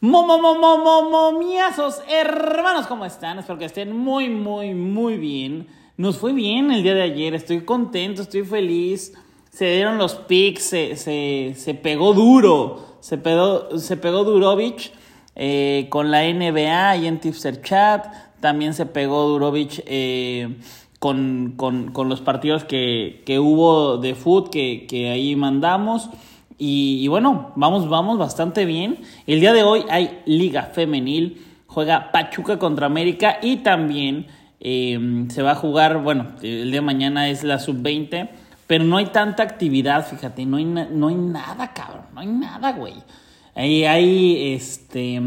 Momomomomomiazos, hermanos, ¿cómo están? Espero que estén muy, muy, muy bien. Nos fue bien el día de ayer, estoy contento, estoy feliz. Se dieron los picks, se, se, pegó duro, se pegó, se pegó Durovich eh, con la NBA y en Tipster Chat. También se pegó Durovich eh, con, los partidos que, hubo de foot que, que ahí mandamos. Y, bueno, vamos, vamos bastante bien. El día de hoy hay Liga Femenil, juega Pachuca contra América y también em, se va a jugar, bueno, el día de mañana es la sub-20, pero no hay tanta actividad, fíjate, no hay, no hay nada, cabrón, no hay nada, güey. Ahí hay este,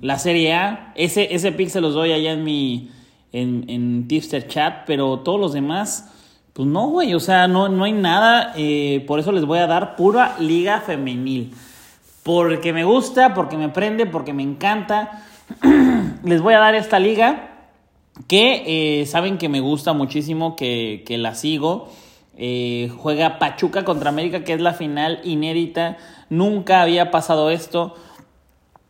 la Serie A, ese, ese pick se los doy allá en mi en, en Tipster Chat, pero todos los demás pues no, güey, o sea, no, no hay nada. Eh, por eso les voy a dar pura liga femenil. Porque me gusta, porque me prende, porque me encanta. les voy a dar esta liga que eh, saben que me gusta muchísimo, que, que la sigo. Eh, juega Pachuca contra América, que es la final inédita. Nunca había pasado esto.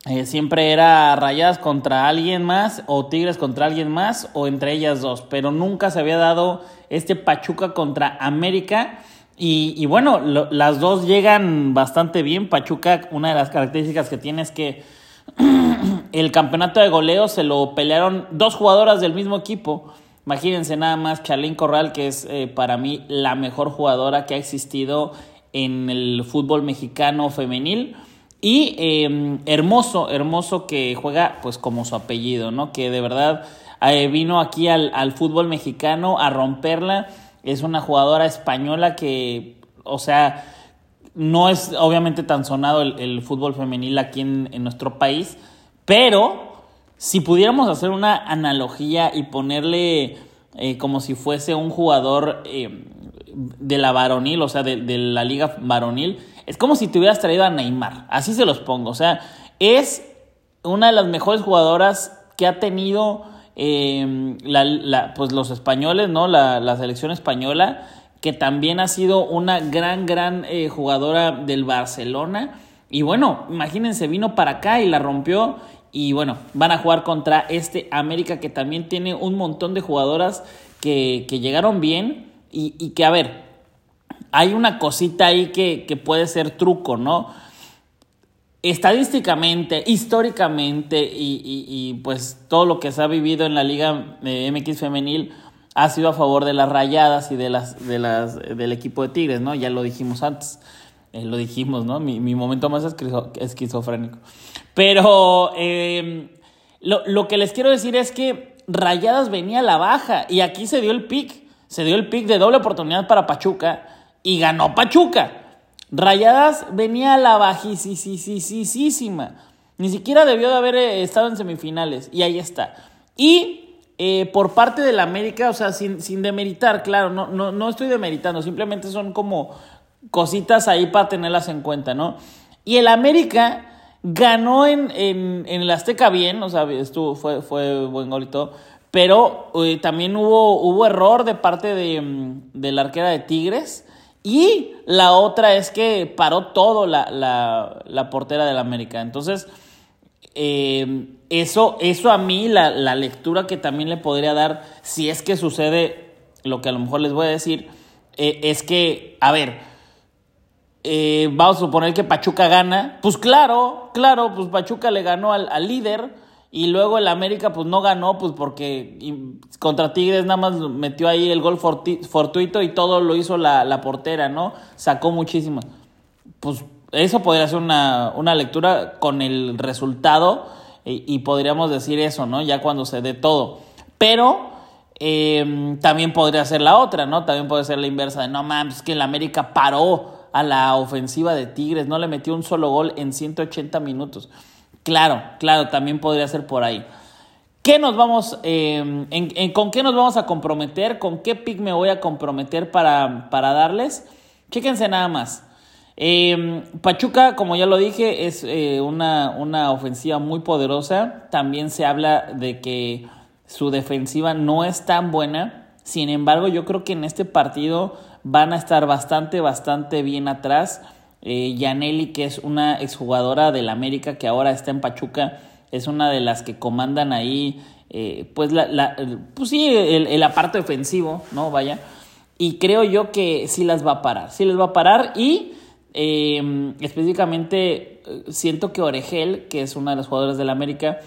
Eh, siempre era rayadas contra alguien más o tigres contra alguien más o entre ellas dos, pero nunca se había dado este Pachuca contra América. Y, bueno, las dos llegan bastante bien. Pachuca, una de las características que tiene es que el campeonato de goleo se lo pelearon dos jugadoras del mismo equipo. Imagínense nada más Charlene Corral, que es eh, para mí la mejor jugadora que ha existido en el fútbol mexicano femenil. Y em, hermoso, hermoso que juega pues como su apellido, ¿no? Que de verdad eh, vino aquí al, al, fútbol mexicano a romperla. Es una jugadora española que, o sea, no es obviamente tan sonado el, fútbol femenil aquí en, nuestro país, pero si pudiéramos hacer una analogía y ponerle eh, como si fuese un jugador em, de la varonil, o sea, de, de la liga varonil, es como si te hubieras traído a Neymar. Así se los pongo. O sea, es una de las mejores jugadoras que ha tenido em, la, pues los españoles, ¿no? La, selección española, que también ha sido una gran, gran eh, jugadora del Barcelona. Y bueno, imagínense, vino para acá y la rompió. Y bueno, van a jugar contra este América que también tiene un montón de jugadoras que, llegaron bien. Y, y que, a ver, hay una cosita ahí que, puede ser truco, ¿no? Estadísticamente, históricamente y, pues todo lo que se ha vivido en la Liga MX femenil ha sido a favor de las rayadas y de las, de las, del equipo de Tigres, ¿no? Ya lo dijimos antes, eh, lo dijimos, ¿no? Mi, momento más esquizofrénico. Pero em, lo, lo que les quiero decir es que Rayadas venía a la baja y aquí se dio el pick, se dio el pick de doble oportunidad para Pachuca y ganó Pachuca. Rayadas venía a la bajísima. Ni siquiera debió de haber eh, estado en semifinales. Y ahí está. Y eh, por parte de la América, o sea, sin, sin demeritar, claro, no, no, no estoy demeritando, simplemente son como cositas ahí para tenerlas en cuenta, ¿no? Y el América ganó en, en, en el Azteca bien, o sea, estuvo, fue, fue buen gol y todo, pero eh, también hubo, hubo error de parte de, mm, de la arquera de Tigres y la otra es que paró todo la, la, la portera del América. Entonces, eh, eso, eso a mí, la, la, lectura que también le podría dar, si es que sucede lo que a lo mejor les voy a decir, eh, es que, a ver, eh, vamos a suponer que Pachuca gana. Pues claro, claro, pues Pachuca le ganó al, al líder y luego el América pues no ganó pues porque contra Tigres nada más metió ahí el gol fortuito y todo lo hizo la, portera, ¿no? Sacó muchísimo. Pues eso podría ser una, lectura con el resultado y, podríamos decir eso, ¿no? Ya cuando se dé todo. Pero em, también podría ser la otra, ¿no? También puede ser la inversa de no mames, es que el América paró a la ofensiva de Tigres, no le metió un solo gol en 180 minutos. Claro, claro, también podría ser por ahí. ¿Qué nos vamos, em, ¿Con qué nos vamos a comprometer? ¿Con qué pick me voy a comprometer para, para darles? Chéquense nada más. Em, Pachuca, como ya lo dije, es eh, una, una ofensiva muy poderosa. También se habla de que su defensiva no es tan buena. Sin embargo, yo creo que en este partido van a estar bastante, bastante bien atrás. Eh, Yaneli, que es una exjugadora del América que ahora está en Pachuca, es una de las que comandan ahí, eh, pues, la, pues sí, el, el aparato defensivo, ¿no? Vaya. Y creo yo que sí las va a parar, sí les va a parar y em, específicamente eh, siento que Oregel, que es una de las jugadoras del América,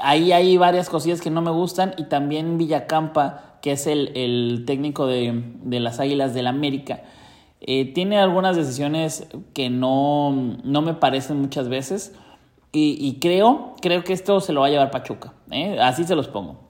ahí hay varias cosillas que no me gustan y también Villacampa, que es el, técnico de, las Águilas del América, eh, tiene algunas decisiones que no, no me parecen muchas veces y, creo, creo que esto se lo va a llevar Pachuca, ¿eh? así se los pongo.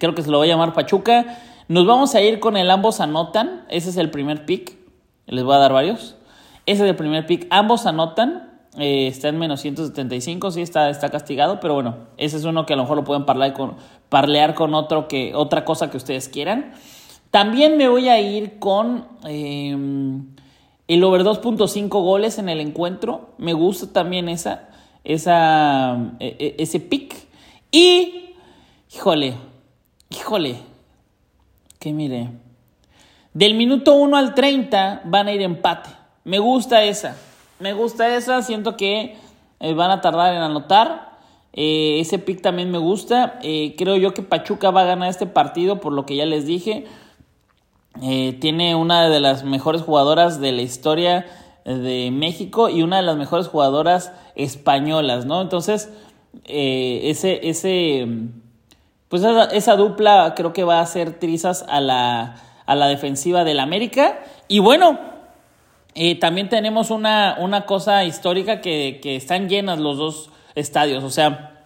Creo que se lo va a llamar Pachuca nos vamos a ir con el ambos anotan. Ese es el primer pick. Les voy a dar varios. Ese es el primer pick. Ambos anotan. Eh, está en menos 175. Sí, está, está castigado. Pero bueno, ese es uno que a lo mejor lo pueden parlear con, parlear con otro que, otra cosa que ustedes quieran. También me voy a ir con em, el over 2.5 goles en el encuentro. Me gusta también esa, esa, e, e, ese pick. Y, híjole, híjole, que mire, del minuto 1 al 30 van a ir empate. Me gusta esa, me gusta esa, siento que eh, van a tardar en anotar. Eh, ese pick también me gusta. Eh, creo yo que Pachuca va a ganar este partido, por lo que ya les dije. Tiene una de las mejores jugadoras de la historia de México y una de las mejores jugadoras españolas, ¿no? Entonces, ese, ese pues esa, dupla creo que va a hacer trizas a la, a la defensiva del América. Y bueno, eh, también tenemos una, una cosa histórica que, que, están llenas los dos estadios. O sea,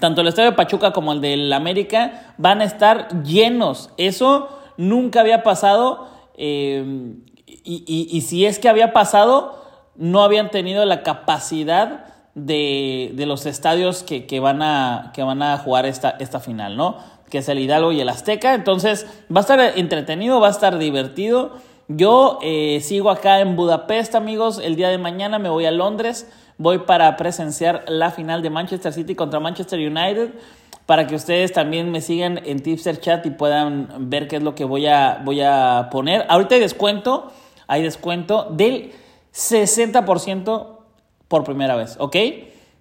tanto el estadio de Pachuca como el del América van a estar llenos. Eso nunca había pasado. Eh, y, y, y si es que había pasado, no habían tenido la capacidad de, de los estadios que, que, van a, que van a jugar esta, esta final, ¿no? Que es el Hidalgo y el Azteca. Entonces, va a estar entretenido, va a estar divertido. Yo eh, sigo acá en Budapest, amigos. El día de mañana me voy a Londres. Voy para presenciar la final de Manchester City contra Manchester United. Para que ustedes también me sigan en Tipster Chat y puedan ver qué es lo que voy a, voy a poner. Ahorita hay descuento. Hay descuento del 60% por primera vez, ¿ok?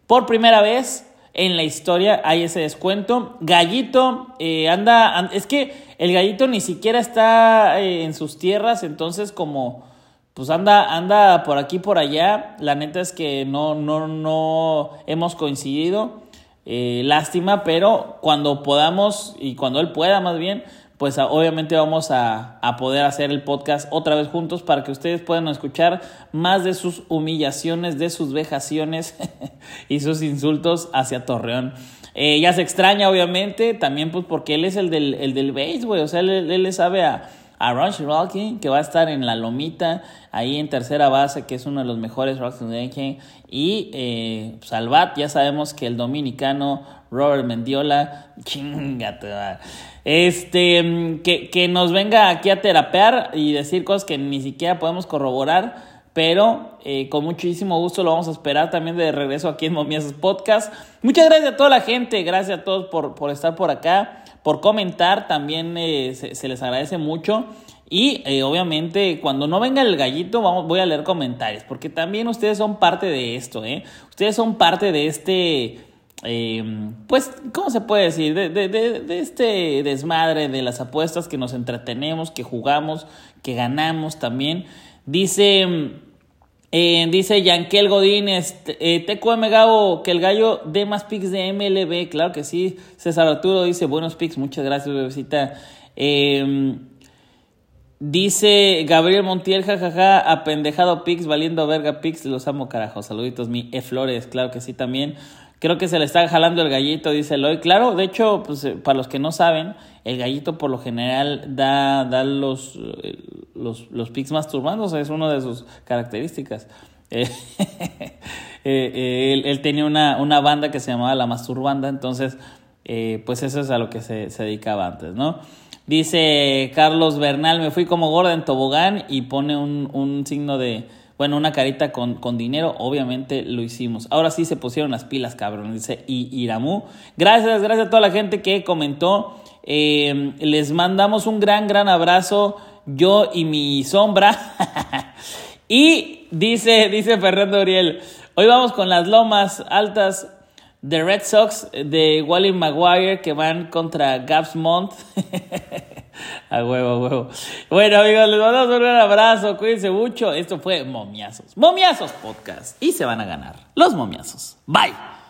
Por primera vez en la historia hay ese descuento. Gallito eh, anda, es que el gallito ni siquiera está eh, en sus tierras, entonces como pues anda, anda por aquí por allá. La neta es que no, no, no hemos coincidido. Eh, lástima, pero cuando podamos y cuando él pueda más bien, pues obviamente vamos a, poder hacer el podcast otra vez juntos para que ustedes puedan escuchar más de sus humillaciones, de sus vejaciones y sus insultos hacia Torreón. Eh, ya se extraña, obviamente, también pues porque él es el del, el del base, güey, o sea, él, le sabe a, a Ron que va a estar en la lomita, ahí en tercera base, que es uno de los mejores Rocks y eh, Salvat, ya sabemos que el dominicano Robert Mendiola, chingate, este, que, que nos venga aquí a terapear y decir cosas que ni siquiera podemos corroborar. Pero eh, con muchísimo gusto lo vamos a esperar también de regreso aquí en Momias Podcast. Muchas gracias a toda la gente, gracias a todos por, por estar por acá, por comentar, también eh, se, les agradece mucho. Y eh, obviamente cuando no venga el gallito vamos, voy a leer comentarios, porque también ustedes son parte de esto, ¿eh? Ustedes son parte de este eh, pues, ¿cómo se puede decir? De, de, de, este desmadre de las apuestas que nos entretenemos, que jugamos, que ganamos también. Dice, eh, dice Yankel Godín, este, eh, TQM Gabo, que el gallo dé más picks de MLB. Claro que sí. César Arturo dice, buenos picks, muchas gracias, bebecita. Eh, Dice Gabriel Montiel, jajaja, apendejado Pix, valiendo verga Pix, los amo carajo. Saluditos, mi E Flores, claro que sí también. Creo que se le está jalando el gallito, dice Eloy. Claro, de hecho, pues, eh, para los que no saben, el gallito por lo general da, da los, eh, los, los pics masturbando, es una de sus características. Eh, él, tenía una, una, banda que se llamaba La Masturbanda, entonces, pues eso es a lo que se, se dedicaba antes, ¿no? Dice Carlos Bernal, me fui como gorda en tobogán y pone un, un signo de, bueno, una carita con, con, dinero, obviamente lo hicimos. Ahora sí se pusieron las pilas, cabrón, dice Iramu. Gracias, gracias a toda la gente que comentó. Eh, les mandamos un gran, gran abrazo, yo y mi sombra. Y dice, dice Fernando Uriel, hoy vamos con las lomas altas de Red Sox de Wally Maguire que van contra Gaps Mont. a huevo, a huevo. Bueno, amigos, les mandamos un gran abrazo. Cuídense mucho. Esto fue Momiazos. Momiazos Podcast. Y se van a ganar los momiazos. Bye.